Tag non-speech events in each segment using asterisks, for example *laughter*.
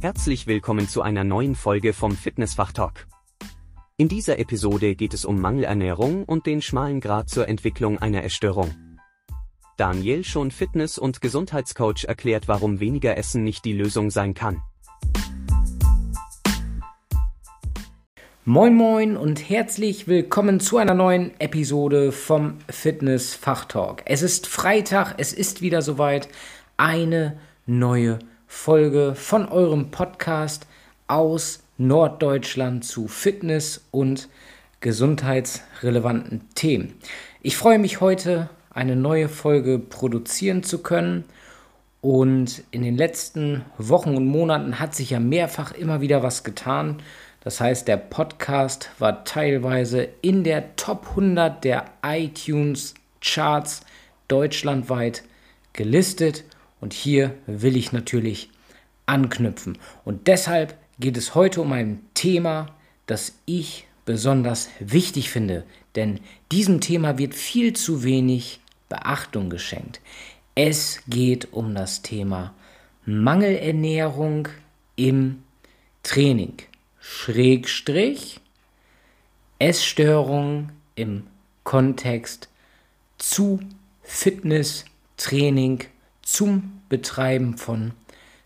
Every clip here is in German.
Herzlich willkommen zu einer neuen Folge vom Fitnessfach Talk. In dieser Episode geht es um Mangelernährung und den schmalen Grad zur Entwicklung einer Essstörung. Daniel, schon Fitness- und Gesundheitscoach, erklärt, warum weniger Essen nicht die Lösung sein kann. Moin moin und herzlich willkommen zu einer neuen Episode vom Fitness Fachtalk. Es ist Freitag, es ist wieder soweit eine neue Folge von eurem Podcast aus Norddeutschland zu Fitness und gesundheitsrelevanten Themen. Ich freue mich heute eine neue Folge produzieren zu können. Und in den letzten Wochen und Monaten hat sich ja mehrfach immer wieder was getan. Das heißt, der Podcast war teilweise in der Top 100 der iTunes Charts deutschlandweit gelistet und hier will ich natürlich anknüpfen. Und deshalb geht es heute um ein Thema, das ich besonders wichtig finde, denn diesem Thema wird viel zu wenig Beachtung geschenkt. Es geht um das Thema Mangelernährung im Training. Schrägstrich Essstörung im Kontext zu Fitness, Training, zum Betreiben von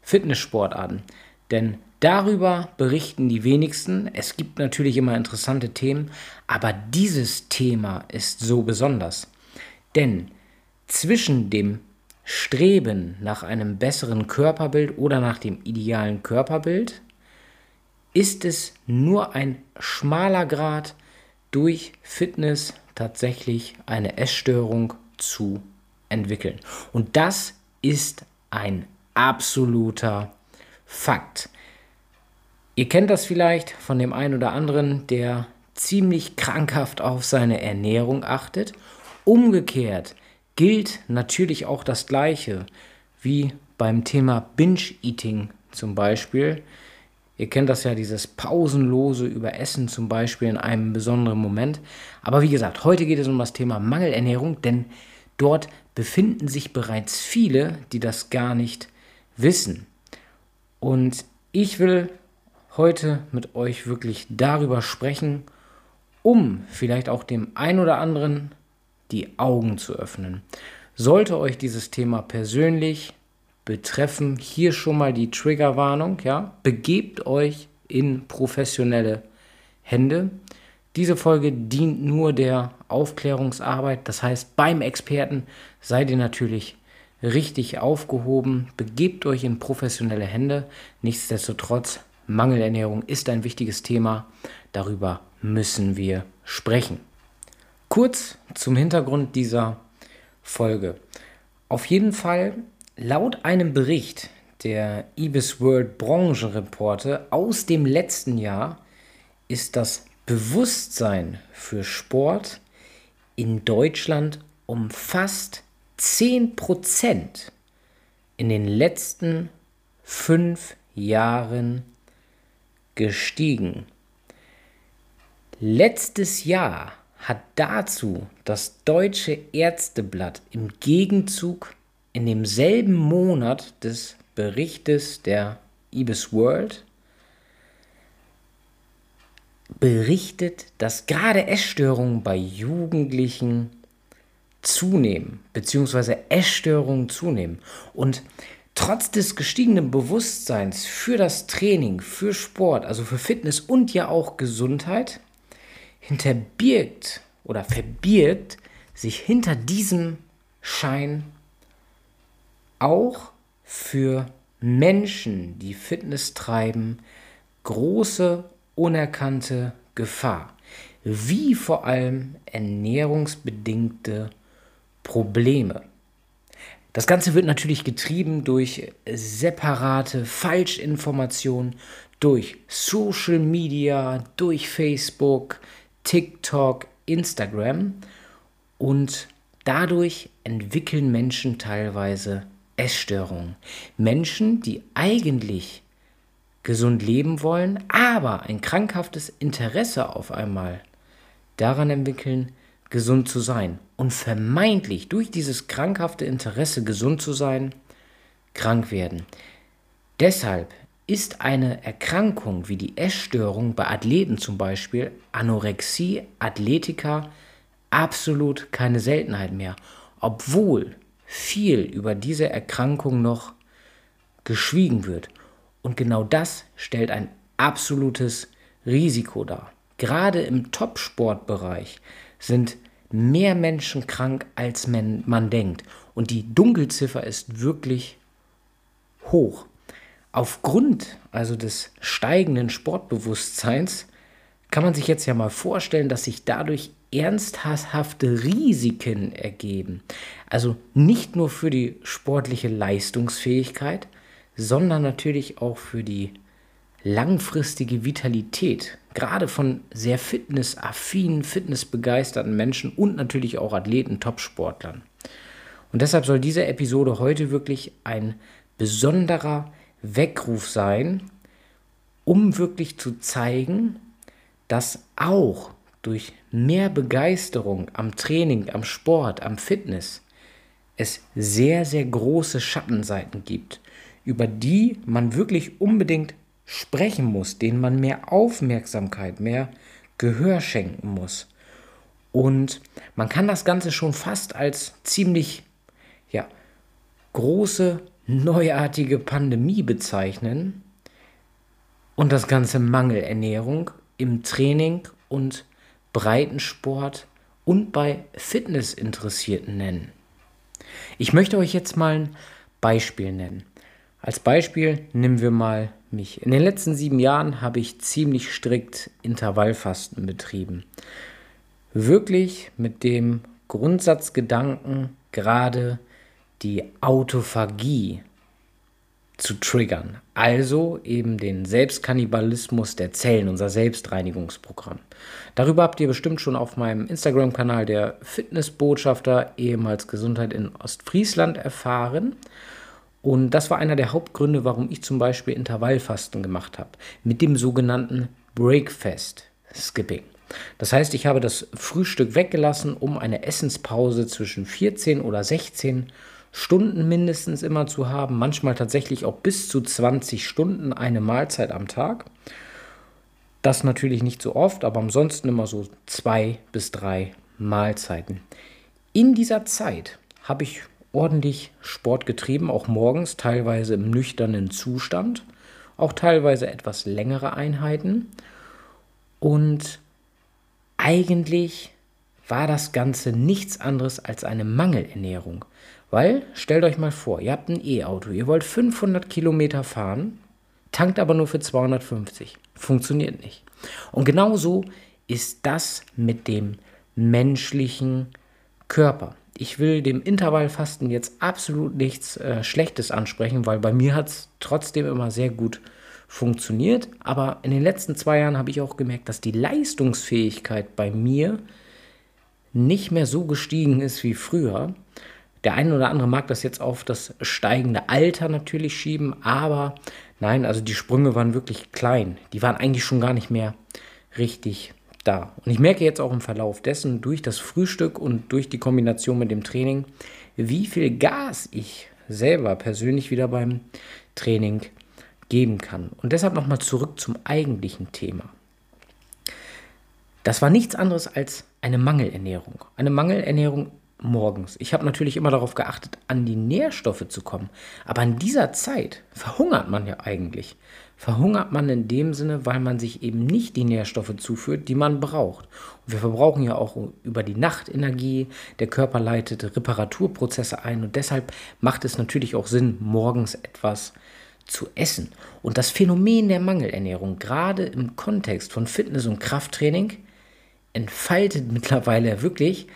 Fitnesssportarten. Denn darüber berichten die wenigsten. Es gibt natürlich immer interessante Themen, aber dieses Thema ist so besonders. Denn zwischen dem Streben nach einem besseren Körperbild oder nach dem idealen Körperbild ist es nur ein schmaler Grad durch Fitness tatsächlich eine Essstörung zu entwickeln. Und das ist ein absoluter Fakt. Ihr kennt das vielleicht von dem einen oder anderen, der ziemlich krankhaft auf seine Ernährung achtet. Umgekehrt gilt natürlich auch das Gleiche wie beim Thema Binge-Eating zum Beispiel. Ihr kennt das ja, dieses pausenlose Überessen zum Beispiel in einem besonderen Moment. Aber wie gesagt, heute geht es um das Thema Mangelernährung, denn dort befinden sich bereits viele, die das gar nicht wissen. Und ich will heute mit euch wirklich darüber sprechen, um vielleicht auch dem einen oder anderen die Augen zu öffnen. Sollte euch dieses Thema persönlich betreffen hier schon mal die Triggerwarnung, ja? Begebt euch in professionelle Hände. Diese Folge dient nur der Aufklärungsarbeit, das heißt, beim Experten seid ihr natürlich richtig aufgehoben, begebt euch in professionelle Hände. Nichtsdestotrotz, Mangelernährung ist ein wichtiges Thema, darüber müssen wir sprechen. Kurz zum Hintergrund dieser Folge. Auf jeden Fall Laut einem Bericht der Ibis World Branchenreporte aus dem letzten Jahr ist das Bewusstsein für Sport in Deutschland um fast 10% in den letzten fünf Jahren gestiegen. Letztes Jahr hat dazu das Deutsche Ärzteblatt im Gegenzug in demselben Monat des Berichtes der Ibis World berichtet, dass gerade Essstörungen bei Jugendlichen zunehmen, beziehungsweise Essstörungen zunehmen. Und trotz des gestiegenen Bewusstseins für das Training, für Sport, also für Fitness und ja auch Gesundheit, hinterbirgt oder verbirgt sich hinter diesem Schein auch für Menschen, die Fitness treiben, große unerkannte Gefahr, wie vor allem ernährungsbedingte Probleme. Das Ganze wird natürlich getrieben durch separate Falschinformationen, durch Social Media, durch Facebook, TikTok, Instagram und dadurch entwickeln Menschen teilweise Essstörungen. Menschen, die eigentlich gesund leben wollen, aber ein krankhaftes Interesse auf einmal daran entwickeln, gesund zu sein. Und vermeintlich durch dieses krankhafte Interesse, gesund zu sein, krank werden. Deshalb ist eine Erkrankung wie die Essstörung bei Athleten zum Beispiel, Anorexie, Athletika, absolut keine Seltenheit mehr, obwohl viel über diese Erkrankung noch geschwiegen wird. Und genau das stellt ein absolutes Risiko dar. Gerade im Topsportbereich sind mehr Menschen krank, als man, denkt. Und die Dunkelziffer ist wirklich hoch. Aufgrund also des steigenden Sportbewusstseins kann man sich jetzt ja mal vorstellen, dass sich dadurch ernsthafte Risiken ergeben. Also nicht nur für die sportliche Leistungsfähigkeit, sondern natürlich auch für die langfristige Vitalität, gerade von sehr fitnessaffinen, fitnessbegeisterten Menschen und natürlich auch Athleten, Topsportlern. Und deshalb soll diese Episode heute wirklich ein besonderer Weckruf sein, um wirklich zu zeigen, dass auch durch mehr Begeisterung am Training, am Sport, am Fitness es sehr, sehr große Schattenseiten gibt, über die man wirklich unbedingt sprechen muss, denen man mehr Aufmerksamkeit, mehr Gehör schenken muss. Und man kann das Ganze schon fast als ziemlich ja, große, neuartige Pandemie bezeichnen und das Ganze Mangelernährung im Training und Breitensport und bei Fitnessinteressierten nennen. Ich möchte euch jetzt mal ein Beispiel nennen. Als Beispiel nehmen wir mal mich. In den letzten sieben Jahren habe ich ziemlich strikt Intervallfasten betrieben. Wirklich mit dem Grundsatzgedanken, gerade die Autophagie zu triggern. Also eben den Selbstkannibalismus der Zellen, unser Selbstreinigungsprogramm. Darüber habt ihr bestimmt schon auf meinem Instagram-Kanal der Fitnessbotschafter, ehemals Gesundheit in Ostfriesland, erfahren. Und das war einer der Hauptgründe, warum ich zum Beispiel Intervallfasten gemacht habe. Mit dem sogenannten Breakfast Skipping. Das heißt, ich habe das Frühstück weggelassen, um eine Essenspause zwischen 14 oder 16 Stunden mindestens immer zu haben. Manchmal tatsächlich auch bis zu 20 Stunden eine Mahlzeit am Tag. Das natürlich nicht so oft, aber ansonsten immer so zwei bis drei Mahlzeiten. In dieser Zeit habe ich ordentlich Sport getrieben, auch morgens, teilweise im nüchternen Zustand, auch teilweise etwas längere Einheiten. Und eigentlich war das Ganze nichts anderes als eine Mangelernährung. Weil, stellt euch mal vor, ihr habt ein E-Auto, ihr wollt 500 Kilometer fahren, tankt aber nur für 250. Funktioniert nicht. Und genauso ist das mit dem menschlichen Körper ich will dem Intervallfasten jetzt absolut nichts äh, Schlechtes ansprechen, weil bei mir hat es trotzdem immer sehr gut funktioniert. Aber in den letzten zwei Jahren habe ich auch gemerkt, dass die Leistungsfähigkeit bei mir nicht mehr so gestiegen ist wie früher. Der eine oder andere mag das jetzt auf das steigende Alter natürlich schieben, aber nein, also die Sprünge waren wirklich klein. Die waren eigentlich schon gar nicht mehr richtig da. Und ich merke jetzt auch im Verlauf dessen durch das Frühstück und durch die Kombination mit dem Training, wie viel Gas ich selber persönlich wieder beim Training geben kann. Und deshalb nochmal zurück zum eigentlichen Thema. Das war nichts anderes als eine Mangelernährung. Eine Mangelernährung morgens. Ich habe natürlich immer darauf geachtet, an die Nährstoffe zu kommen. Aber in dieser Zeit verhungert man ja eigentlich. Verhungert man in dem Sinne, weil man sich eben nicht die Nährstoffe zuführt, die man braucht. Und wir verbrauchen ja auch über die Nacht Energie. Der Körper leitet Reparaturprozesse ein. Und deshalb macht es natürlich auch Sinn, morgens etwas zu essen. Und das Phänomen der Mangelernährung, gerade im Kontext von Fitness- und Krafttraining, entfaltet mittlerweile wirklich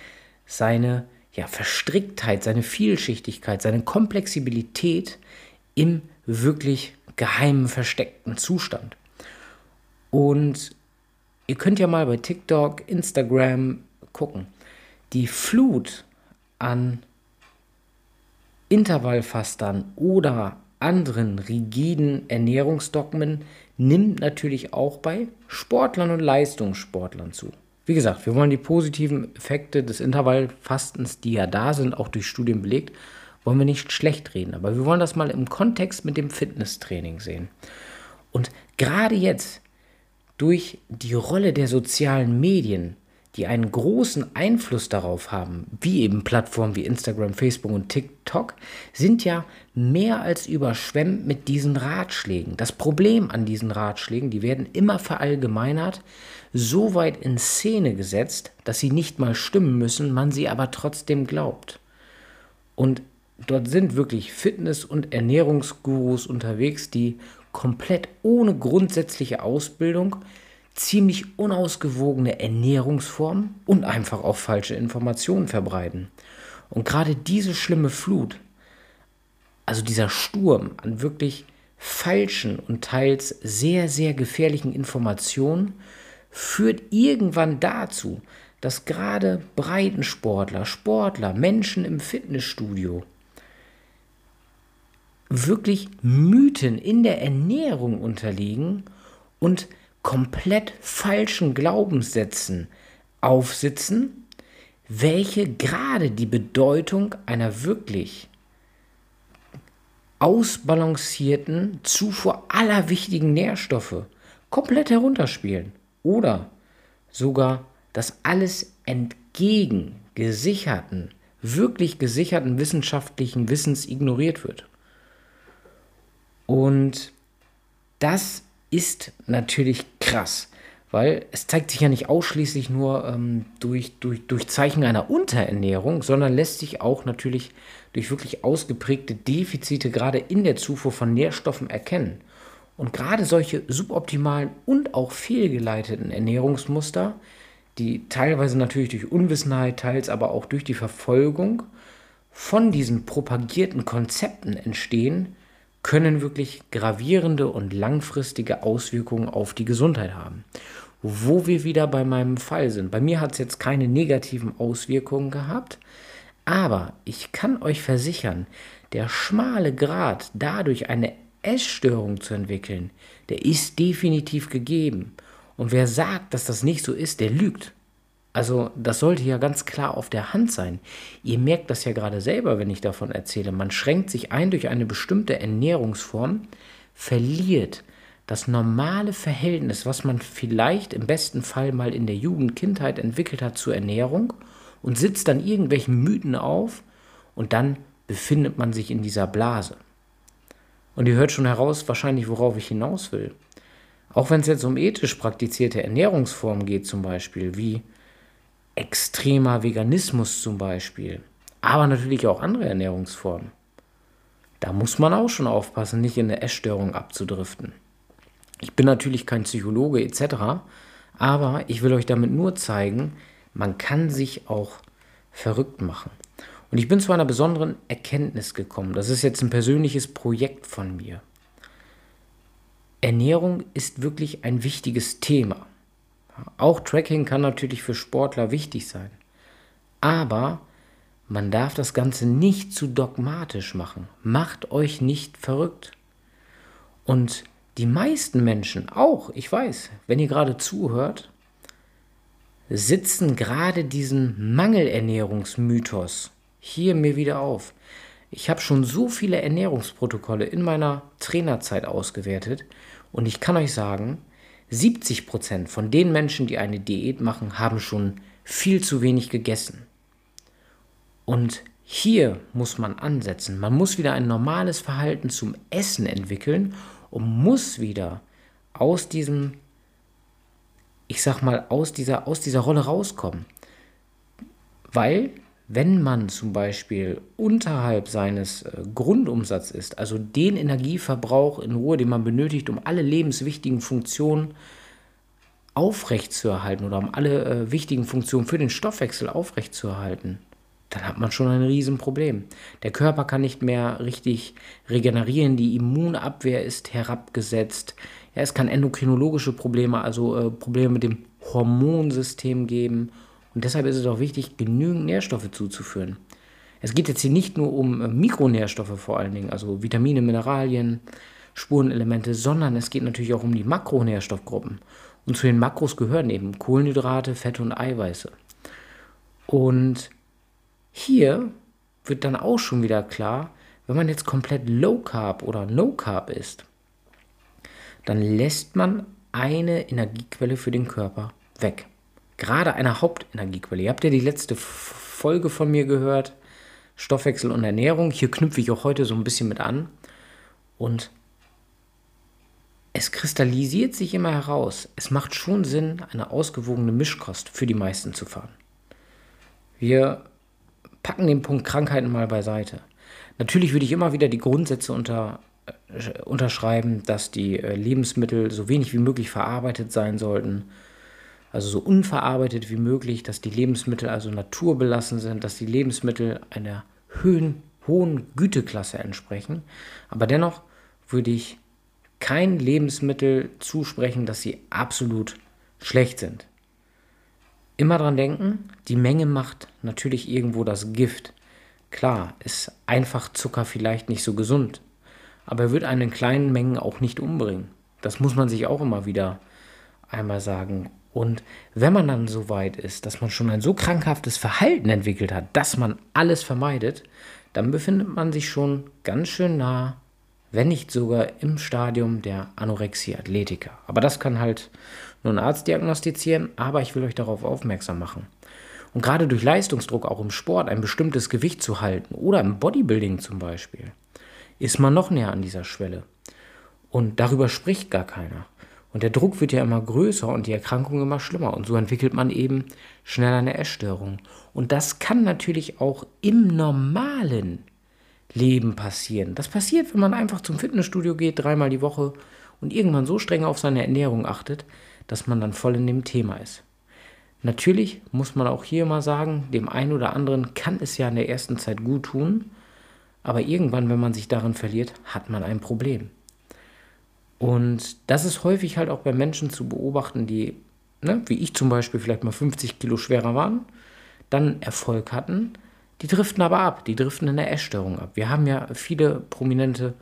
seine ja, Verstricktheit, seine Vielschichtigkeit, seine Komplexibilität im wirklich geheimen, versteckten Zustand. Und ihr könnt ja mal bei TikTok, Instagram gucken. Die Flut an Intervallfastern oder anderen rigiden Ernährungsdogmen nimmt natürlich auch bei Sportlern und Leistungssportlern zu. Wie gesagt, wir wollen die positiven Effekte des Intervallfastens, die ja da sind, auch durch Studien belegt, wollen wir nicht schlecht reden. Aber wir wollen das mal im Kontext mit dem Fitnesstraining sehen. Und gerade jetzt, durch die Rolle der sozialen Medien, die einen großen Einfluss darauf haben, wie eben Plattformen wie Instagram, Facebook und TikTok, sind ja mehr als überschwemmt mit diesen Ratschlägen. Das Problem an diesen Ratschlägen, die werden immer verallgemeinert, so weit in Szene gesetzt, dass sie nicht mal stimmen müssen, man sie aber trotzdem glaubt. Und dort sind wirklich Fitness- und Ernährungsgurus unterwegs, die komplett ohne grundsätzliche Ausbildung ziemlich unausgewogene Ernährungsformen und einfach auch falsche Informationen verbreiten. Und gerade diese schlimme Flut, also dieser Sturm an wirklich falschen und teils sehr, sehr gefährlichen Informationen, führt irgendwann dazu, dass gerade Breitensportler, Sportler, Menschen im Fitnessstudio wirklich Mythen in der Ernährung unterliegen und komplett falschen Glaubenssätzen aufsitzen, welche gerade die Bedeutung einer wirklich ausbalancierten Zufuhr aller wichtigen Nährstoffe komplett herunterspielen oder sogar das alles entgegen gesicherten, wirklich gesicherten wissenschaftlichen Wissens ignoriert wird. Und das ist natürlich krass, weil es zeigt sich ja nicht ausschließlich nur ähm, durch, durch, durch Zeichen einer Unterernährung, sondern lässt sich auch natürlich durch wirklich ausgeprägte Defizite gerade in der Zufuhr von Nährstoffen erkennen. Und gerade solche suboptimalen und auch fehlgeleiteten Ernährungsmuster, die teilweise natürlich durch Unwissenheit, teils aber auch durch die Verfolgung von diesen propagierten Konzepten entstehen, können wirklich gravierende und langfristige Auswirkungen auf die Gesundheit haben. Wo wir wieder bei meinem Fall sind. Bei mir hat es jetzt keine negativen Auswirkungen gehabt, aber ich kann euch versichern, der schmale Grad, dadurch eine Essstörung zu entwickeln, der ist definitiv gegeben. Und wer sagt, dass das nicht so ist, der lügt. Also das sollte ja ganz klar auf der Hand sein. Ihr merkt das ja gerade selber, wenn ich davon erzähle. Man schränkt sich ein durch eine bestimmte Ernährungsform, verliert das normale Verhältnis, was man vielleicht im besten Fall mal in der Jugend, Kindheit entwickelt hat zur Ernährung und sitzt dann irgendwelchen Mythen auf und dann befindet man sich in dieser Blase. Und ihr hört schon heraus wahrscheinlich, worauf ich hinaus will. Auch wenn es jetzt um ethisch praktizierte Ernährungsformen geht zum Beispiel, wie extremer Veganismus zum Beispiel, aber natürlich auch andere Ernährungsformen. Da muss man auch schon aufpassen, nicht in eine Essstörung abzudriften. Ich bin natürlich kein Psychologe etc., aber ich will euch damit nur zeigen, man kann sich auch verrückt machen. Und ich bin zu einer besonderen Erkenntnis gekommen. Das ist jetzt ein persönliches Projekt von mir. Ernährung ist wirklich ein wichtiges Thema. Auch Tracking kann natürlich für Sportler wichtig sein. Aber man darf das Ganze nicht zu dogmatisch machen. Macht euch nicht verrückt. Und die meisten Menschen, auch, ich weiß, wenn ihr gerade zuhört, sitzen gerade diesen Mangelernährungsmythos hier mir wieder auf. Ich habe schon so viele Ernährungsprotokolle in meiner Trainerzeit ausgewertet und ich kann euch sagen, 70 Prozent von den Menschen, die eine Diät machen, haben schon viel zu wenig gegessen. Und hier muss man ansetzen. Man muss wieder ein normales Verhalten zum Essen entwickeln und muss wieder aus diesem, ich sag mal, aus dieser, aus dieser Rolle rauskommen. Weil, wenn man zum Beispiel unterhalb seines äh, Grundumsatzes ist, also den Energieverbrauch in Ruhe, den man benötigt, um alle lebenswichtigen Funktionen aufrechtzuerhalten oder um alle äh, wichtigen Funktionen für den Stoffwechsel aufrechtzuerhalten, dann hat man schon ein Riesenproblem. Der Körper kann nicht mehr richtig regenerieren, die Immunabwehr ist herabgesetzt. Ja, es kann endokrinologische Probleme, also äh, Probleme mit dem Hormonsystem geben. Und deshalb ist es auch wichtig, genügend Nährstoffe zuzuführen. Es geht jetzt hier nicht nur um äh, Mikronährstoffe vor allen Dingen, also Vitamine, Mineralien, Spurenelemente, sondern es geht natürlich auch um die Makronährstoffgruppen. Und zu den Makros gehören eben Kohlenhydrate, Fette und Eiweiße. Und hier wird dann auch schon wieder klar, wenn man jetzt komplett Low Carb oder No Carb isst, dann lässt man eine Energiequelle für den Körper weg. Gerade eine Hauptenergiequelle. Ihr habt ja die letzte Folge von mir gehört, Stoffwechsel und Ernährung. Hier knüpfe ich auch heute so ein bisschen mit an. Und es kristallisiert sich immer heraus. Es macht schon Sinn, eine ausgewogene Mischkost für die meisten zu fahren. Wir packen den Punkt Krankheiten mal beiseite. Natürlich würde ich immer wieder die Grundsätze unter, äh, unterschreiben, dass die äh, Lebensmittel so wenig wie möglich verarbeitet sein sollten. Also so unverarbeitet wie möglich, dass die Lebensmittel also naturbelassen sind, dass die Lebensmittel einer hohen, hohen Güteklasse entsprechen. Aber dennoch würde ich kein Lebensmittel zusprechen, dass sie absolut schlecht sind. Immer dran denken, die Menge macht natürlich irgendwo das Gift. Klar, ist einfach Zucker vielleicht nicht so gesund, aber er wird einen in kleinen Mengen auch nicht umbringen. Das muss man sich auch immer wieder einmal sagen. Und wenn man dann so weit ist, dass man schon ein so krankhaftes Verhalten entwickelt hat, dass man alles vermeidet, dann befindet man sich schon ganz schön nah wenn nicht sogar im Stadium der Anorexie Athletica. Aber das kann halt nur ein Arzt diagnostizieren, aber ich will euch darauf aufmerksam machen. Und gerade durch Leistungsdruck auch im Sport ein bestimmtes Gewicht zu halten oder im Bodybuilding zum Beispiel, ist man noch näher an dieser Schwelle. Und darüber spricht gar keiner. Und der Druck wird ja immer größer und die Erkrankung immer schlimmer. Und so entwickelt man eben schnell eine Essstörung. Und das kann natürlich auch im normalen Leben passieren. Das passiert, wenn man einfach zum Fitnessstudio geht, dreimal die Woche und irgendwann so streng auf seine Ernährung achtet, dass man dann voll in dem Thema ist. Natürlich muss man auch hier mal sagen, dem einen oder anderen kann es ja in der ersten Zeit gut tun, aber irgendwann, wenn man sich darin verliert, hat man ein Problem. Und das ist häufig halt auch bei Menschen zu beobachten, die, ne, wie ich zum Beispiel, vielleicht mal 50 Kilo schwerer waren, dann Erfolg hatten, die driften aber ab, die driften in der Essstörung ab. Wir haben ja viele prominente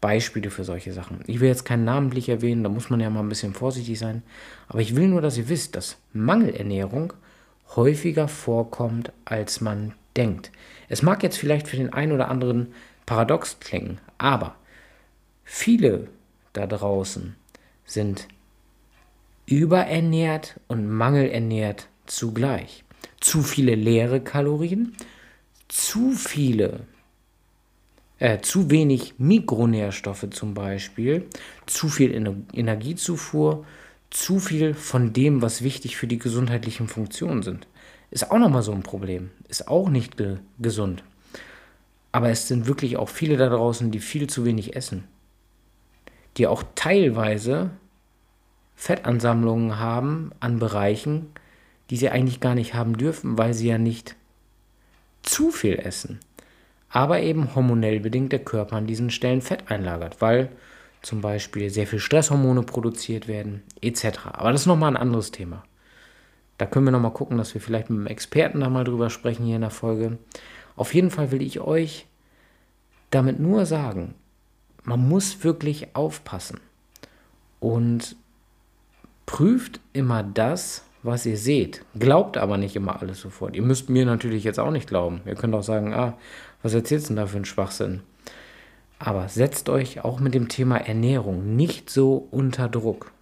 Beispiele für solche Sachen. Ich will jetzt keinen namentlich erwähnen, da muss man ja mal ein bisschen vorsichtig sein. Aber ich will nur, dass ihr wisst, dass Mangelernährung häufiger vorkommt, als man denkt. Es mag jetzt vielleicht für den einen oder anderen paradox klingen, aber viele da draußen sind überernährt und mangelernährt zugleich. Zu viele leere Kalorien, zu viele, äh, zu wenig Mikronährstoffe zum Beispiel, zu viel Ener Energiezufuhr, zu viel von dem, was wichtig für die gesundheitlichen Funktionen sind. Ist auch nochmal so ein Problem. Ist auch nicht ge gesund. Aber es sind wirklich auch viele da draußen, die viel zu wenig essen. Die auch teilweise Fettansammlungen haben an Bereichen, die sie eigentlich gar nicht haben dürfen, weil sie ja nicht zu viel essen, aber eben hormonell bedingt der Körper an diesen Stellen Fett einlagert, weil zum Beispiel sehr viel Stresshormone produziert werden, etc. Aber das ist nochmal ein anderes Thema. Da können wir nochmal gucken, dass wir vielleicht mit einem Experten da mal drüber sprechen hier in der Folge. Auf jeden Fall will ich euch damit nur sagen, man muss wirklich aufpassen und prüft immer das, was ihr seht. Glaubt aber nicht immer alles sofort. Ihr müsst mir natürlich jetzt auch nicht glauben. Ihr könnt auch sagen, ah, was erzählst du denn da für einen Schwachsinn? Aber setzt euch auch mit dem Thema Ernährung nicht so unter Druck.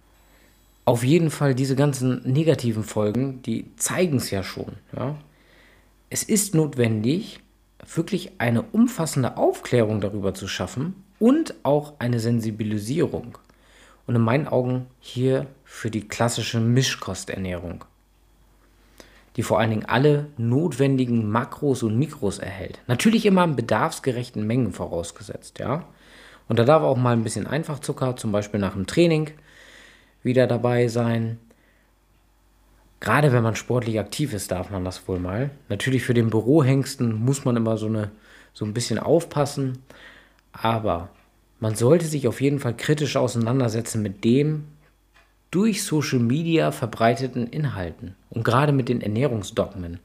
Auf jeden Fall diese ganzen negativen Folgen, die zeigen es ja schon. Ja? Es ist notwendig, wirklich eine umfassende Aufklärung darüber zu schaffen und auch eine Sensibilisierung und in meinen Augen hier für die klassische Mischkosternährung, die vor allen Dingen alle notwendigen Makros und Mikros erhält. Natürlich immer in bedarfsgerechten Mengen vorausgesetzt, ja. Und da darf auch mal ein bisschen Einfachzucker, zum Beispiel nach dem Training, wieder dabei sein. Gerade wenn man sportlich aktiv ist, darf man das wohl mal. Natürlich für den Bürohengsten muss man immer so, eine, so ein bisschen aufpassen. Aber man sollte sich auf jeden Fall kritisch auseinandersetzen mit dem durch Social Media verbreiteten Inhalten und gerade mit den Ernährungsdogmen.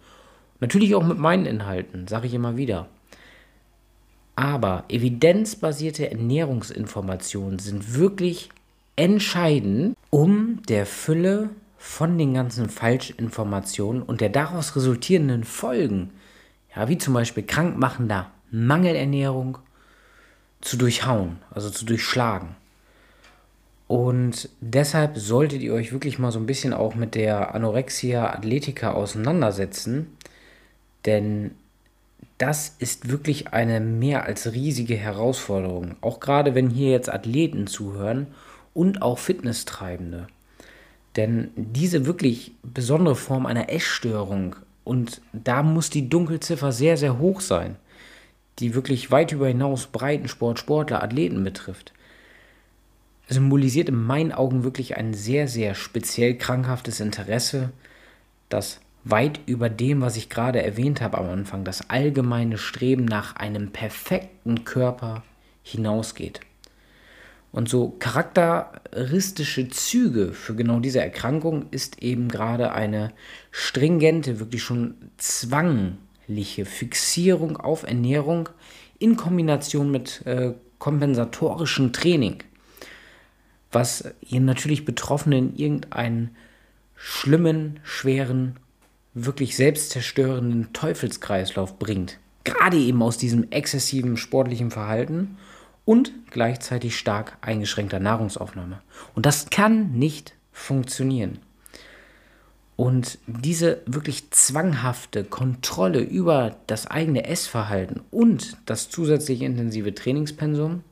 Natürlich auch mit meinen Inhalten, sage ich immer wieder. Aber evidenzbasierte Ernährungsinformationen sind wirklich entscheidend, um der Fülle von den ganzen Falschinformationen und der daraus resultierenden Folgen, ja, wie zum Beispiel krankmachender Mangelernährung, zu durchhauen, also zu durchschlagen. Und deshalb solltet ihr euch wirklich mal so ein bisschen auch mit der Anorexia Athletica auseinandersetzen, denn das ist wirklich eine mehr als riesige Herausforderung. Auch gerade wenn hier jetzt Athleten zuhören und auch Fitnesstreibende. Denn diese wirklich besondere Form einer Essstörung, und da muss die Dunkelziffer sehr, sehr hoch sein, die wirklich weit über hinaus Breitensport, Sportler, Athleten betrifft, symbolisiert in meinen Augen wirklich ein sehr, sehr speziell krankhaftes Interesse, das weit über dem, was ich gerade erwähnt habe am Anfang, das allgemeine Streben nach einem perfekten Körper hinausgeht. Und so charakteristische Züge für genau diese Erkrankung ist eben gerade eine stringente, wirklich schon zwangliche Fixierung auf Ernährung in Kombination mit äh, kompensatorischem Training, was ihren natürlich Betroffenen in irgendeinen schlimmen, schweren, wirklich selbstzerstörenden Teufelskreislauf bringt. Gerade eben aus diesem exzessiven sportlichen Verhalten und gleichzeitig stark eingeschränkter Nahrungsaufnahme. Und das kann nicht funktionieren. Und diese wirklich zwanghafte Kontrolle über das eigene Essverhalten und das zusätzliche intensive Trainingspensum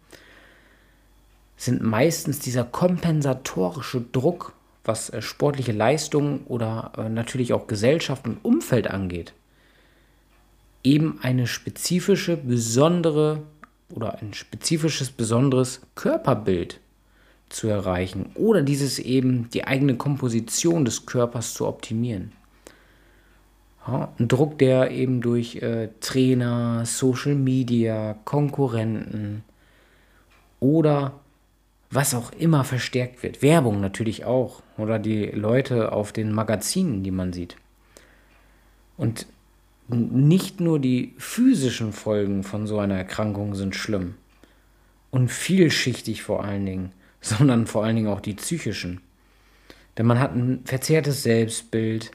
sind meistens dieser kompensatorische Druck, was äh, sportliche Leistungen oder äh, natürlich auch Gesellschaft und Umfeld angeht, eben eine spezifische, besondere oder ein spezifisches, besonderes Körperbild zu erreichen oder dieses eben die eigene Komposition des Körpers zu optimieren. Ja, ein Druck, der eben durch äh, Trainer, Social Media, Konkurrenten oder was auch immer verstärkt wird. Werbung natürlich auch oder die Leute auf den Magazinen, die man sieht. Und nicht nur die physischen Folgen von so einer Erkrankung sind schlimm und vielschichtig vor allen Dingen, *laughs* sondern vor allen Dingen auch die psychischen. Denn man hat ein verzerrtes Selbstbild,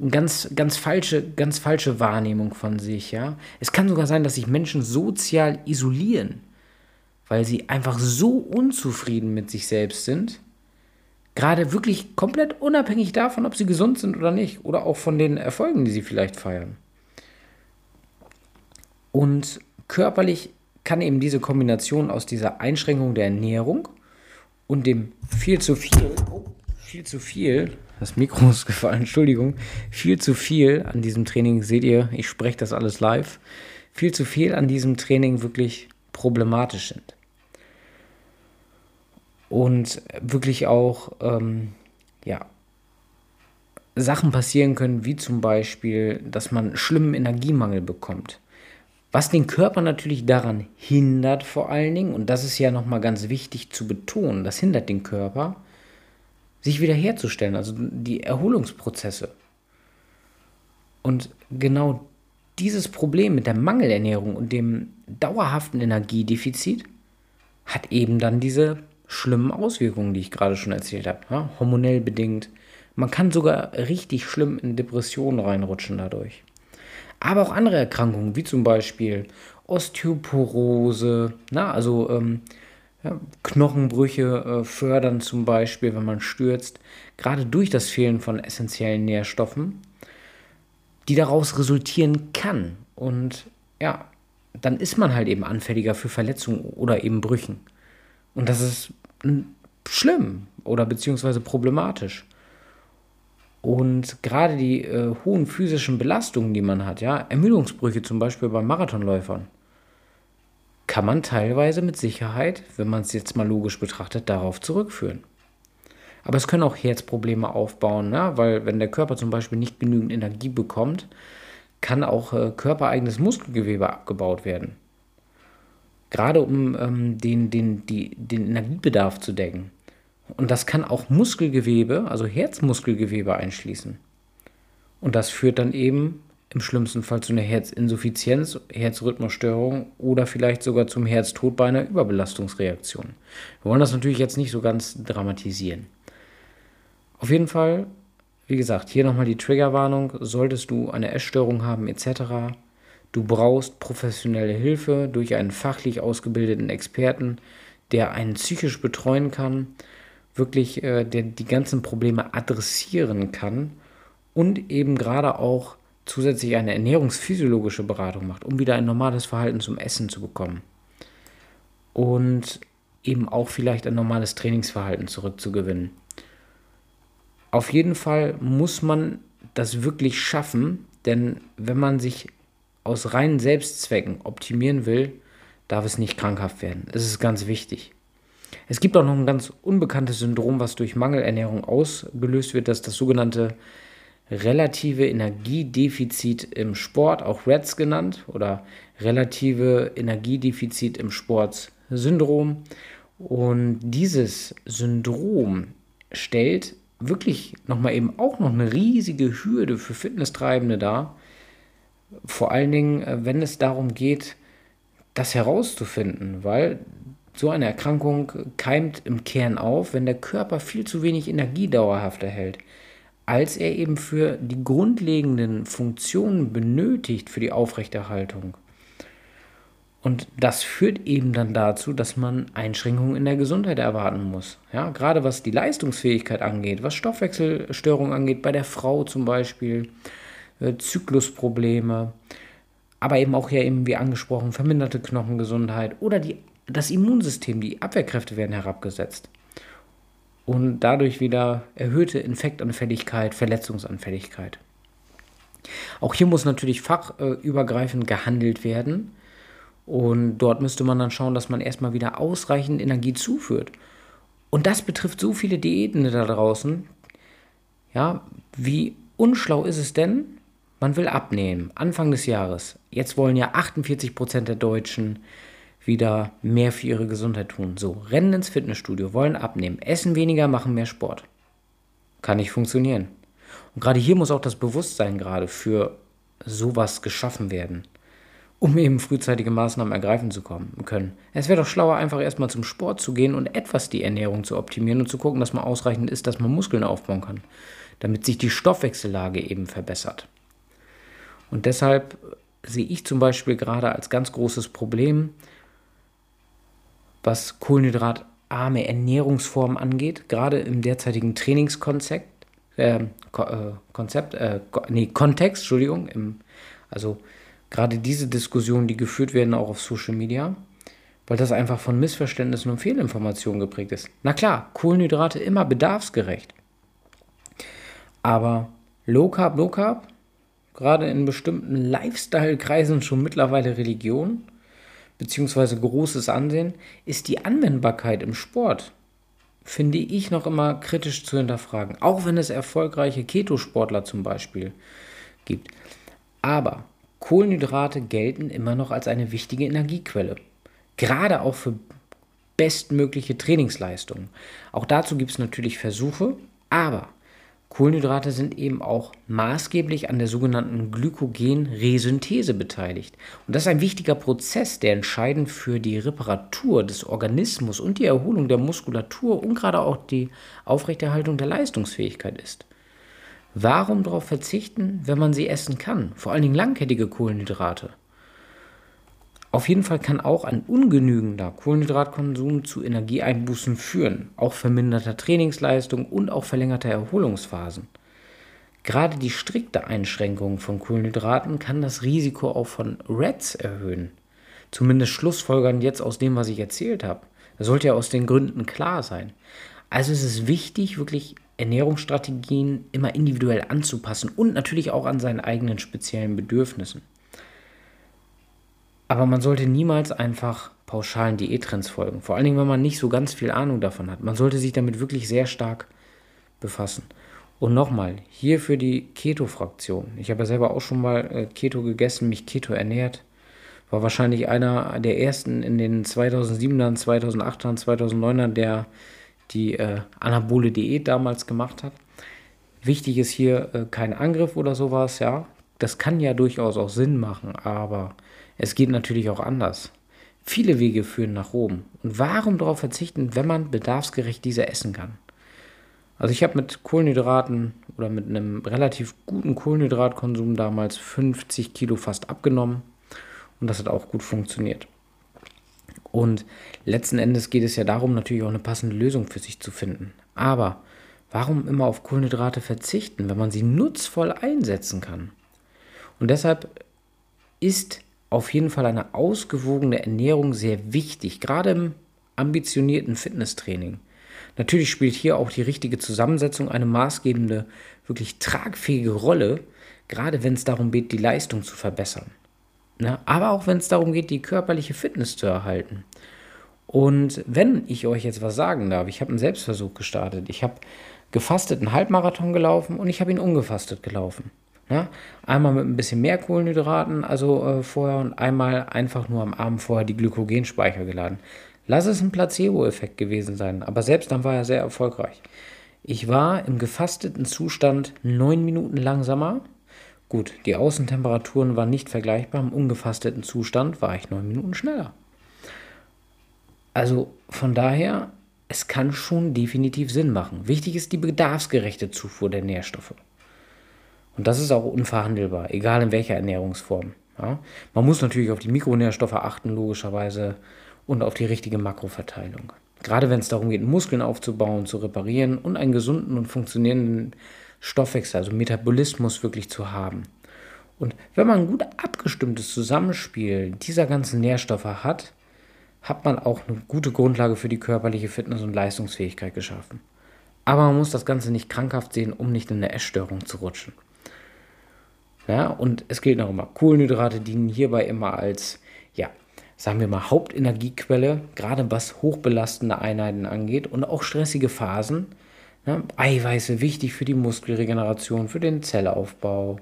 eine ganz, ganz falsche, ganz falsche Wahrnehmung von sich, ja. Es kann sogar sein, dass sich Menschen sozial isolieren, weil sie einfach so unzufrieden mit sich selbst sind, gerade wirklich komplett unabhängig davon, ob sie gesund sind oder nicht, oder auch von den Erfolgen, die sie vielleicht feiern. Und körperlich kann eben diese Kombination aus dieser Einschränkung der Ernährung und dem viel zu viel, viel zu viel, das Mikro *laughs* ist gefallen, Entschuldigung, viel zu viel an diesem Training, seht ihr, ich spreche das alles live, viel zu viel an diesem Training wirklich problematisch sind. Und wirklich auch, ähm, ja, Sachen passieren können, wie zum Beispiel, dass man schlimmen Energiemangel bekommt was den Körper natürlich daran hindert, vor allen Dingen, und das ist ja nochmal ganz wichtig zu betonen, das hindert den Körper, sich wiederherzustellen, also die Erholungsprozesse. Und genau dieses Problem mit der Mangelernährung und dem dauerhaften Energiedefizit hat eben dann diese schlimmen Auswirkungen, die ich gerade schon erzählt habe, ja, hormonell bedingt. Man kann sogar richtig schlimm in Depressionen reinrutschen dadurch aber auch andere Erkrankungen, wie zum Beispiel Osteoporose, na, also ähm, ja, Knochenbrüche äh, fördern zum Beispiel, wenn man stürzt, gerade durch das Fehlen von essentiellen Nährstoffen, die daraus resultieren kann. Und ja, dann ist man halt eben anfälliger für Verletzungen oder eben Brüchen. Und das ist schlimm oder beziehungsweise problematisch. Und gerade die äh, hohen physischen Belastungen, die man hat, ja, Ermüdungsbrüche zum Beispiel bei Marathonläufern, kann man teilweise mit Sicherheit, wenn man es jetzt mal logisch betrachtet, darauf zurückführen. Aber es können auch Herzprobleme aufbauen, ne? weil wenn der Körper zum Beispiel nicht genügend Energie bekommt, kann auch äh, körpereigenes Muskelgewebe abgebaut werden. Gerade um ähm, den, den, die, den Energiebedarf zu decken. Und das kann auch Muskelgewebe, also Herzmuskelgewebe einschließen. Und das führt dann eben im schlimmsten Fall zu einer Herzinsuffizienz, Herzrhythmusstörung oder vielleicht sogar zum Herztod bei einer Überbelastungsreaktion. Wir wollen das natürlich jetzt nicht so ganz dramatisieren. Auf jeden Fall, wie gesagt, hier nochmal die Triggerwarnung, solltest du eine Essstörung haben etc., du brauchst professionelle Hilfe durch einen fachlich ausgebildeten Experten, der einen psychisch betreuen kann wirklich äh, der die ganzen Probleme adressieren kann und eben gerade auch zusätzlich eine ernährungsphysiologische Beratung macht, um wieder ein normales Verhalten zum Essen zu bekommen. Und eben auch vielleicht ein normales Trainingsverhalten zurückzugewinnen. Auf jeden Fall muss man das wirklich schaffen, denn wenn man sich aus reinen Selbstzwecken optimieren will, darf es nicht krankhaft werden. Das ist ganz wichtig. Es gibt auch noch ein ganz unbekanntes Syndrom, was durch Mangelernährung ausgelöst wird, das ist das sogenannte relative Energiedefizit im Sport, auch REDS genannt, oder relative Energiedefizit im Sport Syndrom. Und dieses Syndrom stellt wirklich nochmal eben auch noch eine riesige Hürde für Fitnesstreibende dar. Vor allen Dingen, äh, wenn es darum geht, das herauszufinden, weil so eine Erkrankung keimt im Kern auf, wenn der Körper viel zu wenig Energie dauerhaft erhält, als er eben für die grundlegenden Funktionen benötigt für die Aufrechterhaltung. Und das führt eben dann dazu, dass man Einschränkungen in der Gesundheit erwarten muss. Ja, gerade was die Leistungsfähigkeit angeht, was Stoffwechselstörungen angeht, bei der Frau zum Beispiel, äh, Zyklusprobleme, aber eben auch ja eben wie angesprochen, verminderte Knochengesundheit oder die, das Immunsystem, die Abwehrkräfte werden herabgesetzt. Und dadurch wieder erhöhte Infektanfälligkeit, Verletzungsanfälligkeit. Auch hier muss natürlich fachübergreifend gehandelt werden und dort müsste man dann schauen, dass man erstmal wieder ausreichend Energie zuführt. Und das betrifft so viele Diäten da draußen. Ja, wie unschlau ist es denn? Man will abnehmen, Anfang des Jahres. Jetzt wollen ja 48 Prozent der Deutschen wieder mehr für ihre Gesundheit tun. So, rennen ins Fitnessstudio, wollen abnehmen, essen weniger, machen mehr Sport. Kann nicht funktionieren. Und gerade hier muss auch das Bewusstsein gerade für sowas geschaffen werden um eben frühzeitige Maßnahmen ergreifen zu kommen, können. Es wäre doch schlauer, einfach erstmal zum Sport zu gehen und etwas die Ernährung zu optimieren und zu gucken, dass man ausreichend ist, dass man Muskeln aufbauen kann, damit sich die Stoffwechsellage eben verbessert. Und deshalb sehe ich zum Beispiel gerade als ganz großes Problem, was kohlenhydratarme Ernährungsformen angeht, gerade im derzeitigen Trainingskonzept, äh, Konzept, äh, nee, Kontext, Entschuldigung, im, also gerade diese Diskussionen, die geführt werden, auch auf Social Media, weil das einfach von Missverständnissen und Fehlinformationen geprägt ist. Na klar, Kohlenhydrate immer bedarfsgerecht. Aber Low Carb, Low Carb, gerade in bestimmten Lifestyle-Kreisen schon mittlerweile Religion, beziehungsweise großes Ansehen, ist die Anwendbarkeit im Sport, finde ich noch immer kritisch zu hinterfragen. Auch wenn es erfolgreiche Keto-Sportler zum Beispiel gibt. Aber Kohlenhydrate gelten immer noch als eine wichtige Energiequelle, gerade auch für bestmögliche Trainingsleistungen. Auch dazu gibt es natürlich Versuche, aber Kohlenhydrate sind eben auch maßgeblich an der sogenannten Glykogenresynthese beteiligt. Und das ist ein wichtiger Prozess, der entscheidend für die Reparatur des Organismus und die Erholung der Muskulatur und gerade auch die Aufrechterhaltung der Leistungsfähigkeit ist. Warum darauf verzichten, wenn man sie essen kann? Vor allen Dingen langkettige Kohlenhydrate. Auf jeden Fall kann auch ein ungenügender Kohlenhydratkonsum zu Energieeinbußen führen, auch verminderter Trainingsleistung und auch verlängerter Erholungsphasen. Gerade die strikte Einschränkung von Kohlenhydraten kann das Risiko auch von REDS erhöhen. Zumindest schlussfolgern jetzt aus dem, was ich erzählt habe. Das sollte ja aus den Gründen klar sein. Also es ist wichtig, wirklich Ernährungsstrategien immer individuell anzupassen und natürlich auch an seinen eigenen speziellen Bedürfnissen. Aber man sollte niemals einfach pauschalen Diättrends folgen, vor allen Dingen, wenn man nicht so ganz viel Ahnung davon hat. Man sollte sich damit wirklich sehr stark befassen. Und nochmal, hier für die Keto-Fraktion. Ich habe ja selber auch schon mal äh, Keto gegessen, mich Keto ernährt. War wahrscheinlich einer der ersten in den 2007ern, 2008ern, 2009ern, der die äh, anabole Diät damals gemacht hat. Wichtig ist hier äh, kein Angriff oder sowas, ja. Das kann ja durchaus auch Sinn machen, aber es geht natürlich auch anders. Viele Wege führen nach Rom. Und warum darauf verzichten, wenn man bedarfsgerecht diese essen kann? Also ich habe mit Kohlenhydraten oder mit einem relativ guten Kohlenhydratkonsum damals 50 Kilo fast abgenommen und das hat auch gut funktioniert. Und letzten Endes geht es ja darum, natürlich auch eine passende Lösung für sich zu finden. Aber warum immer auf Kohlenhydrate verzichten, wenn man sie nutzvoll einsetzen kann? Und deshalb ist auf jeden Fall eine ausgewogene Ernährung sehr wichtig, gerade im ambitionierten Fitnesstraining. Natürlich spielt hier auch die richtige Zusammensetzung eine maßgebende, wirklich tragfähige Rolle, gerade wenn es darum geht, die Leistung zu verbessern. Ne? Aber auch wenn es darum geht, die körperliche Fitness zu erhalten. Und wenn ich euch jetzt was sagen darf, ich habe einen Selbstversuch gestartet. Ich habe gefastet einen Halbmarathon gelaufen und ich habe ihn ungefastet gelaufen. Ne? Einmal mit ein bisschen mehr Kohlenhydraten, also äh, vorher, und einmal einfach nur am Abend vorher die Glykogenspeicher geladen. Lass es ein Placebo-Effekt gewesen sein, aber selbst dann war er sehr erfolgreich. Ich war im gefasteten Zustand neun Minuten langsamer. Gut, die Außentemperaturen waren nicht vergleichbar. Im ungefasteten Zustand war ich neun Minuten schneller. Also von daher, es kann schon definitiv Sinn machen. Wichtig ist die bedarfsgerechte Zufuhr der Nährstoffe. Und das ist auch unverhandelbar, egal in welcher Ernährungsform. Ja? Man muss natürlich auf die Mikronährstoffe achten, logischerweise, und auf die richtige Makroverteilung. Gerade wenn es darum geht, Muskeln aufzubauen, zu reparieren und einen gesunden und funktionierenden Stoffwechsel, also Metabolismus wirklich zu haben. Und wenn man ein gut abgestimmtes Zusammenspiel dieser ganzen Nährstoffe hat, hat man auch eine gute Grundlage für die körperliche Fitness und Leistungsfähigkeit geschaffen. Aber man muss das Ganze nicht krankhaft sehen, um nicht in eine Essstörung zu rutschen. Ja, und es gilt noch immer, Kohlenhydrate dienen hierbei immer als, ja, sagen wir mal, Hauptenergiequelle, gerade was hochbelastende Einheiten angeht und auch stressige Phasen. Ja, Eiweiße wichtig für die Muskelregeneration, für den Zellaufbau,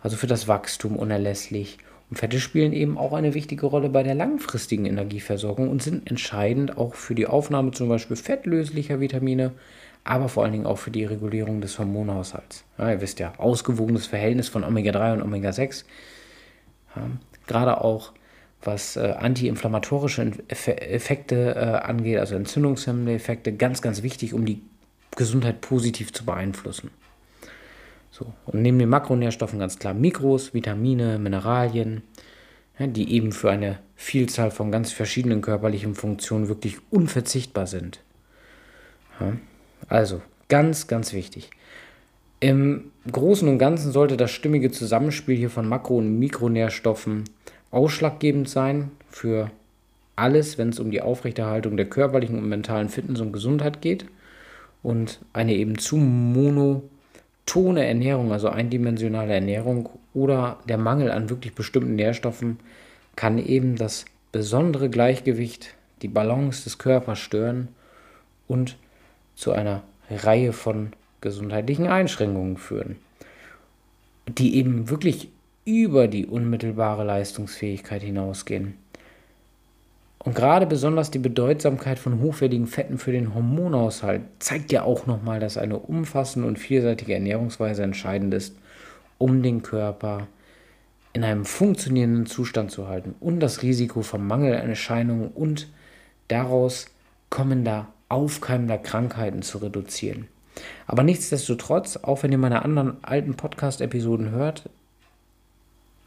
also für das Wachstum unerlässlich. Und Fette spielen eben auch eine wichtige Rolle bei der langfristigen Energieversorgung und sind entscheidend auch für die Aufnahme zum Beispiel fettlöslicher Vitamine, aber vor allen Dingen auch für die Regulierung des Hormonhaushalts. Ja, ihr wisst ja, ausgewogenes Verhältnis von Omega-3 und Omega-6. Ja, gerade auch was äh, antiinflammatorische Effekte äh, angeht, also entzündungshemmende Effekte, ganz, ganz wichtig, um die Gesundheit positiv zu beeinflussen. So, und neben den Makronährstoffen ganz klar Mikros, Vitamine, Mineralien, ja, die eben für eine Vielzahl von ganz verschiedenen körperlichen Funktionen wirklich unverzichtbar sind. Ja. Also, ganz, ganz wichtig. Im Großen und Ganzen sollte das stimmige Zusammenspiel hier von Makro- und Mikronährstoffen ausschlaggebend sein für alles, wenn es um die Aufrechterhaltung der körperlichen und mentalen Fitness und Gesundheit geht. Und eine eben zu monotone Ernährung, also eindimensionale Ernährung oder der Mangel an wirklich bestimmten Nährstoffen kann eben das besondere Gleichgewicht, die Balance des Körpers stören und zu einer Reihe von gesundheitlichen Einschränkungen führen, die eben wirklich über die unmittelbare Leistungsfähigkeit hinausgehen. Und gerade besonders die Bedeutsamkeit von hochwertigen Fetten für den Hormonhaushalt zeigt ja auch nochmal, dass eine umfassende und vielseitige Ernährungsweise entscheidend ist, um den Körper in einem funktionierenden Zustand zu halten und das Risiko von Mangelerscheinungen und daraus kommender aufkeimender Krankheiten zu reduzieren. Aber nichtsdestotrotz, auch wenn ihr meine anderen alten Podcast-Episoden hört,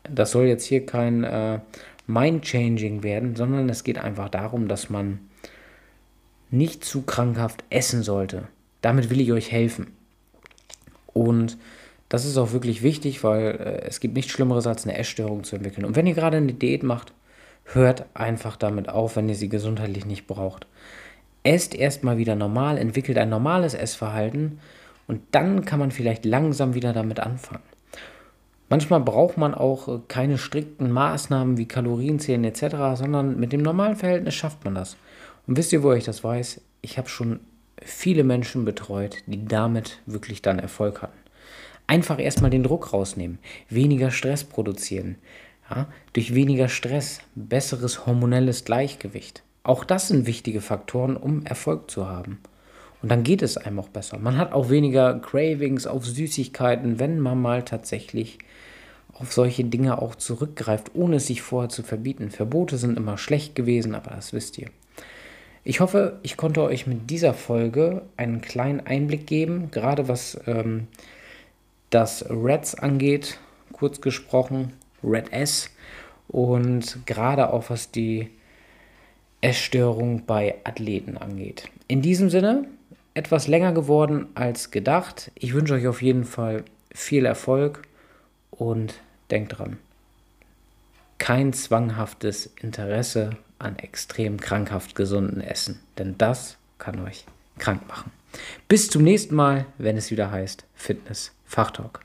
das soll jetzt hier kein äh, Mind-Changing werden, sondern es geht einfach darum, dass man nicht zu krankhaft essen sollte. Damit will ich euch helfen. Und das ist auch wirklich wichtig, weil äh, es gibt nichts Schlimmeres, als eine Essstörung zu entwickeln. Und wenn ihr gerade eine Diät macht, hört einfach damit auf, wenn ihr sie gesundheitlich nicht braucht. Esst erstmal wieder normal, entwickelt ein normales Essverhalten und dann kann man vielleicht langsam wieder damit anfangen. Manchmal braucht man auch äh, keine strikten Maßnahmen wie Kalorienzählen etc., sondern mit dem normalen Verhältnis schafft man das. Und wisst ihr, wo ich das weiß? Ich habe schon viele Menschen betreut, die damit wirklich dann Erfolg hatten. Einfach erstmal den Druck rausnehmen, weniger Stress produzieren. Ja? Durch weniger Stress besseres hormonelles Gleichgewicht. Auch das sind wichtige Faktoren, um Erfolg zu haben. Und dann geht es einem auch besser. Man hat auch weniger Cravings auf Süßigkeiten, wenn man mal tatsächlich auf solche Dinge auch zurückgreift, ohne es sich vorher zu verbieten. Verbote sind immer schlecht gewesen, aber das wisst ihr. Ich hoffe, ich konnte euch mit dieser Folge einen kleinen Einblick geben, gerade was ähm, das Reds angeht, kurz gesprochen, Red S, und gerade auch was die Essstörung bei Athleten angeht. In diesem Sinne, etwas länger geworden als gedacht. Ich wünsche euch auf jeden Fall viel Erfolg und denkt dran, kein zwanghaftes Interesse an extrem krankhaft gesunden Essen, denn das kann euch krank machen. Bis zum nächsten Mal, wenn es wieder heißt Fitness Fachtalk.